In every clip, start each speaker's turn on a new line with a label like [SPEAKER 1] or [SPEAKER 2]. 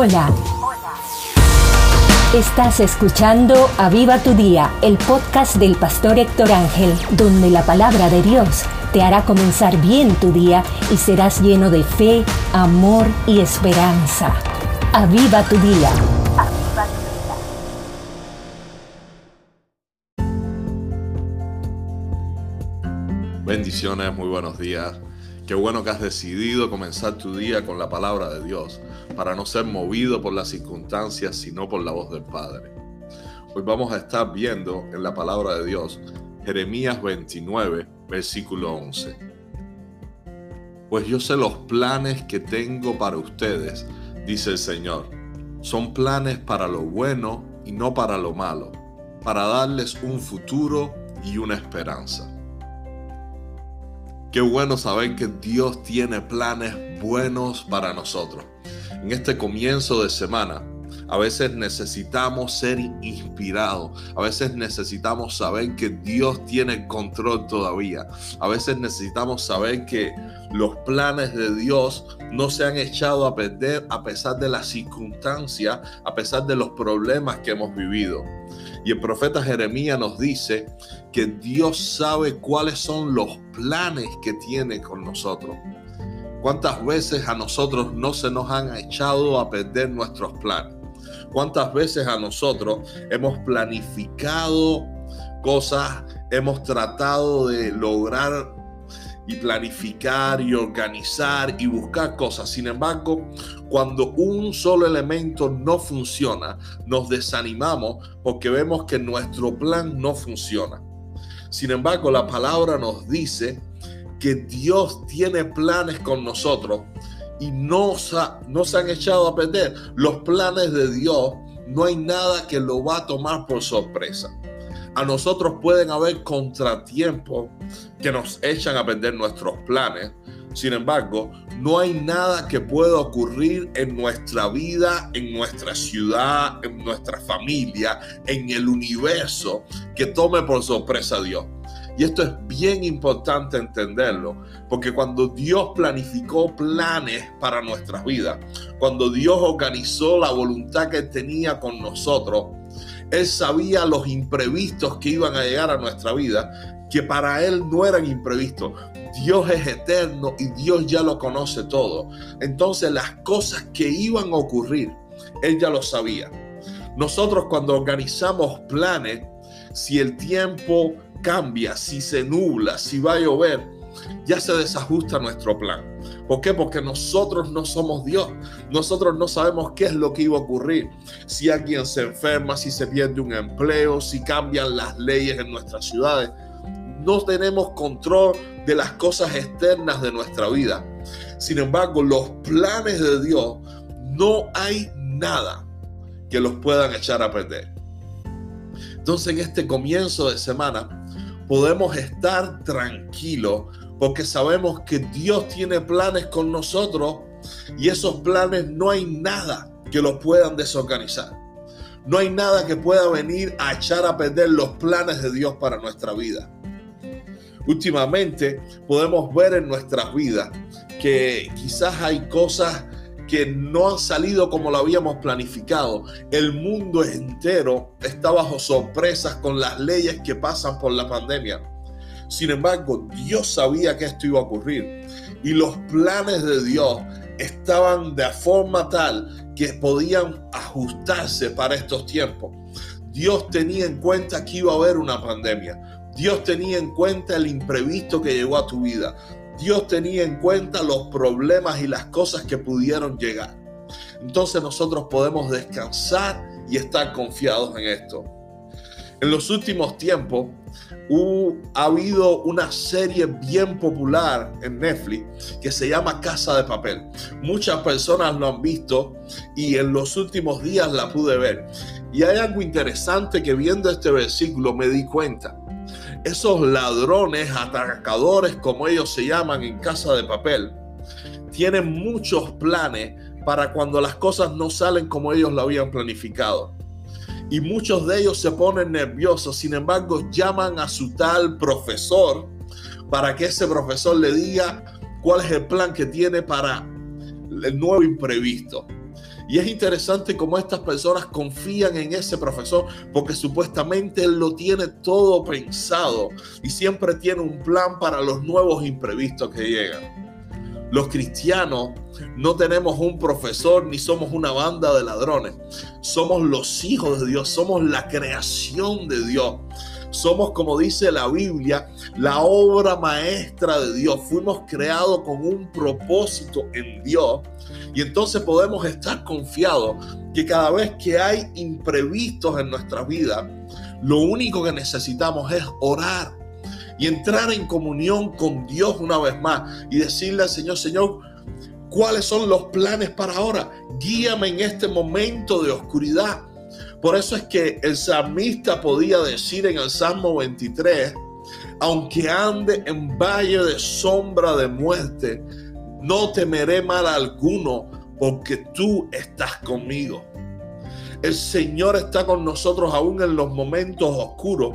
[SPEAKER 1] Hola. Estás escuchando Aviva tu Día, el podcast del pastor Héctor Ángel, donde la palabra de Dios te hará comenzar bien tu día y serás lleno de fe, amor y esperanza. Aviva tu Día.
[SPEAKER 2] Bendiciones, muy buenos días. Qué bueno que has decidido comenzar tu día con la palabra de Dios, para no ser movido por las circunstancias, sino por la voz del Padre. Hoy vamos a estar viendo en la palabra de Dios Jeremías 29, versículo 11. Pues yo sé los planes que tengo para ustedes, dice el Señor. Son planes para lo bueno y no para lo malo, para darles un futuro y una esperanza. Qué bueno saber que Dios tiene planes buenos para nosotros. En este comienzo de semana, a veces necesitamos ser inspirados. A veces necesitamos saber que Dios tiene control todavía. A veces necesitamos saber que los planes de Dios no se han echado a perder a pesar de las circunstancias, a pesar de los problemas que hemos vivido. Y el profeta Jeremías nos dice que Dios sabe cuáles son los planes que tiene con nosotros. ¿Cuántas veces a nosotros no se nos han echado a perder nuestros planes? ¿Cuántas veces a nosotros hemos planificado cosas, hemos tratado de lograr y planificar y organizar y buscar cosas. Sin embargo, cuando un solo elemento no funciona, nos desanimamos porque vemos que nuestro plan no funciona. Sin embargo, la palabra nos dice que Dios tiene planes con nosotros y no, no se han echado a perder. Los planes de Dios no hay nada que lo va a tomar por sorpresa. A nosotros pueden haber contratiempos que nos echan a perder nuestros planes. Sin embargo, no hay nada que pueda ocurrir en nuestra vida, en nuestra ciudad, en nuestra familia, en el universo que tome por sorpresa a Dios. Y esto es bien importante entenderlo, porque cuando Dios planificó planes para nuestras vidas, cuando Dios organizó la voluntad que tenía con nosotros, Él sabía los imprevistos que iban a llegar a nuestra vida, que para Él no eran imprevistos. Dios es eterno y Dios ya lo conoce todo. Entonces las cosas que iban a ocurrir, Él ya lo sabía. Nosotros cuando organizamos planes, si el tiempo cambia, si se nubla, si va a llover, ya se desajusta nuestro plan. ¿Por qué? Porque nosotros no somos Dios. Nosotros no sabemos qué es lo que iba a ocurrir. Si alguien se enferma, si se pierde un empleo, si cambian las leyes en nuestras ciudades. No tenemos control de las cosas externas de nuestra vida. Sin embargo, los planes de Dios, no hay nada que los puedan echar a perder. Entonces en este comienzo de semana podemos estar tranquilos porque sabemos que Dios tiene planes con nosotros y esos planes no hay nada que los puedan desorganizar. No hay nada que pueda venir a echar a perder los planes de Dios para nuestra vida. Últimamente podemos ver en nuestras vidas que quizás hay cosas que no han salido como lo habíamos planificado. El mundo entero está bajo sorpresas con las leyes que pasan por la pandemia. Sin embargo, Dios sabía que esto iba a ocurrir y los planes de Dios estaban de forma tal que podían ajustarse para estos tiempos. Dios tenía en cuenta que iba a haber una pandemia. Dios tenía en cuenta el imprevisto que llegó a tu vida. Dios tenía en cuenta los problemas y las cosas que pudieron llegar. Entonces nosotros podemos descansar y estar confiados en esto. En los últimos tiempos ha habido una serie bien popular en Netflix que se llama Casa de Papel. Muchas personas lo han visto y en los últimos días la pude ver. Y hay algo interesante que viendo este versículo me di cuenta esos ladrones, atracadores, como ellos se llaman en casa de papel, tienen muchos planes para cuando las cosas no salen como ellos lo habían planificado. Y muchos de ellos se ponen nerviosos, sin embargo llaman a su tal profesor para que ese profesor le diga cuál es el plan que tiene para el nuevo imprevisto. Y es interesante cómo estas personas confían en ese profesor porque supuestamente él lo tiene todo pensado y siempre tiene un plan para los nuevos imprevistos que llegan. Los cristianos no tenemos un profesor ni somos una banda de ladrones. Somos los hijos de Dios, somos la creación de Dios. Somos, como dice la Biblia, la obra maestra de Dios. Fuimos creados con un propósito en Dios. Y entonces podemos estar confiados que cada vez que hay imprevistos en nuestra vida, lo único que necesitamos es orar y entrar en comunión con Dios una vez más y decirle al Señor, Señor, ¿cuáles son los planes para ahora? Guíame en este momento de oscuridad. Por eso es que el salmista podía decir en el Salmo 23, aunque ande en valle de sombra de muerte, no temeré mal alguno, porque tú estás conmigo. El Señor está con nosotros aún en los momentos oscuros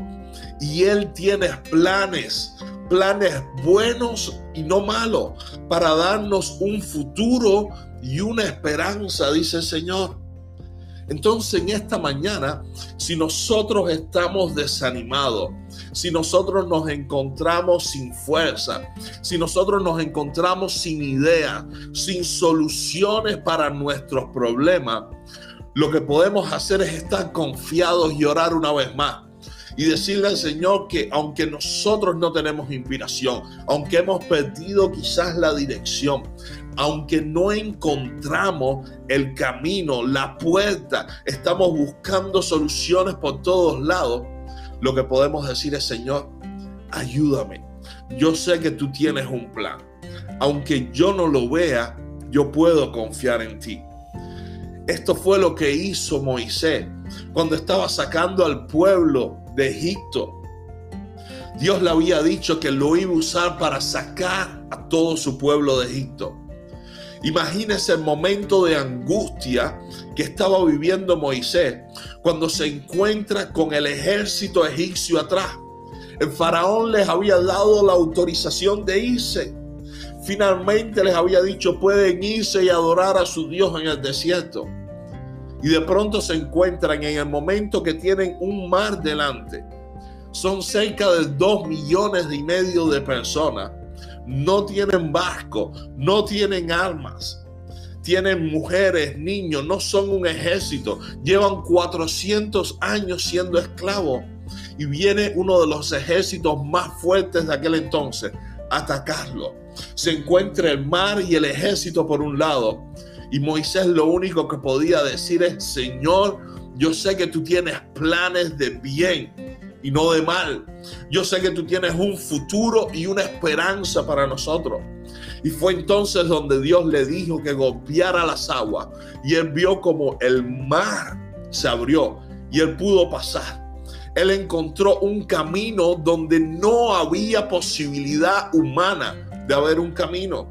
[SPEAKER 2] y Él tiene planes, planes buenos y no malos, para darnos un futuro y una esperanza, dice el Señor. Entonces en esta mañana, si nosotros estamos desanimados, si nosotros nos encontramos sin fuerza, si nosotros nos encontramos sin idea, sin soluciones para nuestros problemas, lo que podemos hacer es estar confiados y orar una vez más y decirle al Señor que aunque nosotros no tenemos inspiración, aunque hemos perdido quizás la dirección, aunque no encontramos el camino, la puerta, estamos buscando soluciones por todos lados, lo que podemos decir es, Señor, ayúdame. Yo sé que tú tienes un plan. Aunque yo no lo vea, yo puedo confiar en ti. Esto fue lo que hizo Moisés cuando estaba sacando al pueblo de Egipto. Dios le había dicho que lo iba a usar para sacar a todo su pueblo de Egipto. Imagínese el momento de angustia que estaba viviendo Moisés cuando se encuentra con el ejército egipcio atrás. El faraón les había dado la autorización de irse. Finalmente les había dicho pueden irse y adorar a su Dios en el desierto y de pronto se encuentran en el momento que tienen un mar delante. Son cerca de dos millones y medio de personas. No tienen barco, no tienen armas. Tienen mujeres, niños, no son un ejército. Llevan 400 años siendo esclavos. Y viene uno de los ejércitos más fuertes de aquel entonces a atacarlo. Se encuentra el mar y el ejército por un lado y Moisés lo único que podía decir es, Señor, yo sé que tú tienes planes de bien y no de mal. Yo sé que tú tienes un futuro y una esperanza para nosotros. Y fue entonces donde Dios le dijo que golpeara las aguas. Y él vio como el mar se abrió y él pudo pasar. Él encontró un camino donde no había posibilidad humana de haber un camino.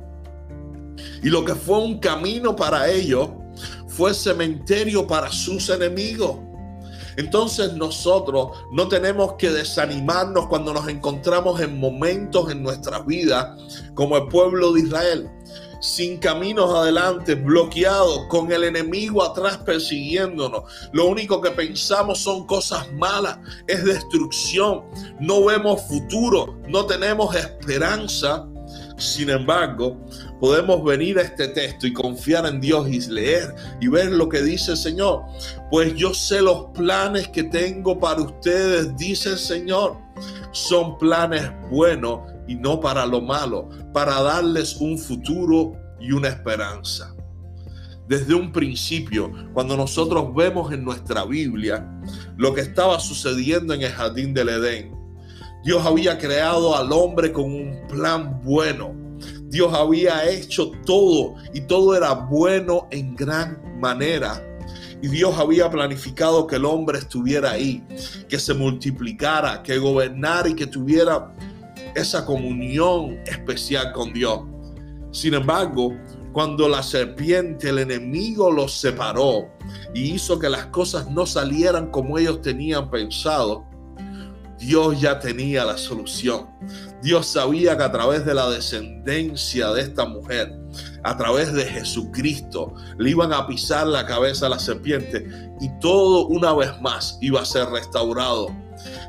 [SPEAKER 2] Y lo que fue un camino para ellos fue cementerio para sus enemigos. Entonces nosotros no tenemos que desanimarnos cuando nos encontramos en momentos en nuestra vida como el pueblo de Israel, sin caminos adelante, bloqueados, con el enemigo atrás persiguiéndonos. Lo único que pensamos son cosas malas, es destrucción, no vemos futuro, no tenemos esperanza. Sin embargo, podemos venir a este texto y confiar en Dios y leer y ver lo que dice el Señor. Pues yo sé los planes que tengo para ustedes, dice el Señor. Son planes buenos y no para lo malo, para darles un futuro y una esperanza. Desde un principio, cuando nosotros vemos en nuestra Biblia lo que estaba sucediendo en el jardín del Edén, Dios había creado al hombre con un plan bueno Dios había hecho todo y todo era bueno en gran manera. Y Dios había planificado que el hombre estuviera ahí, que se multiplicara, que gobernara y que tuviera esa comunión especial con Dios. Sin embargo, cuando la serpiente, el enemigo, los separó y hizo que las cosas no salieran como ellos tenían pensado, Dios ya tenía la solución. Dios sabía que a través de la descendencia de esta mujer, a través de Jesucristo, le iban a pisar la cabeza a la serpiente y todo una vez más iba a ser restaurado.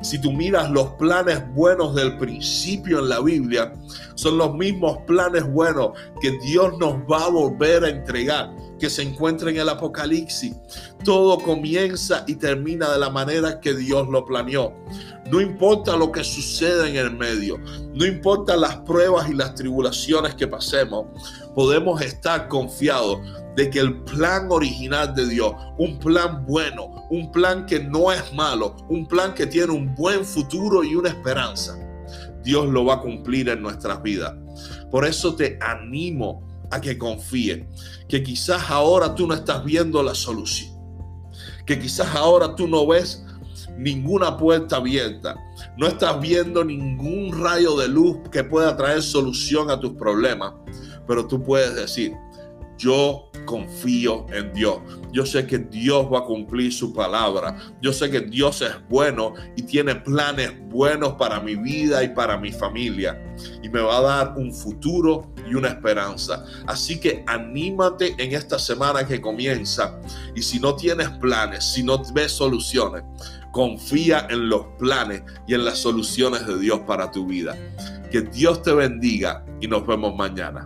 [SPEAKER 2] Si tú miras los planes buenos del principio en la Biblia, son los mismos planes buenos que Dios nos va a volver a entregar que se encuentra en el Apocalipsis. Todo comienza y termina de la manera que Dios lo planeó. No importa lo que suceda en el medio, no importa las pruebas y las tribulaciones que pasemos, podemos estar confiados de que el plan original de Dios, un plan bueno, un plan que no es malo, un plan que tiene un buen futuro y una esperanza, Dios lo va a cumplir en nuestras vidas. Por eso te animo a que confíe, que quizás ahora tú no estás viendo la solución, que quizás ahora tú no ves ninguna puerta abierta, no estás viendo ningún rayo de luz que pueda traer solución a tus problemas, pero tú puedes decir, yo confío en Dios. Yo sé que Dios va a cumplir su palabra. Yo sé que Dios es bueno y tiene planes buenos para mi vida y para mi familia. Y me va a dar un futuro y una esperanza. Así que anímate en esta semana que comienza. Y si no tienes planes, si no ves soluciones, confía en los planes y en las soluciones de Dios para tu vida. Que Dios te bendiga y nos vemos mañana.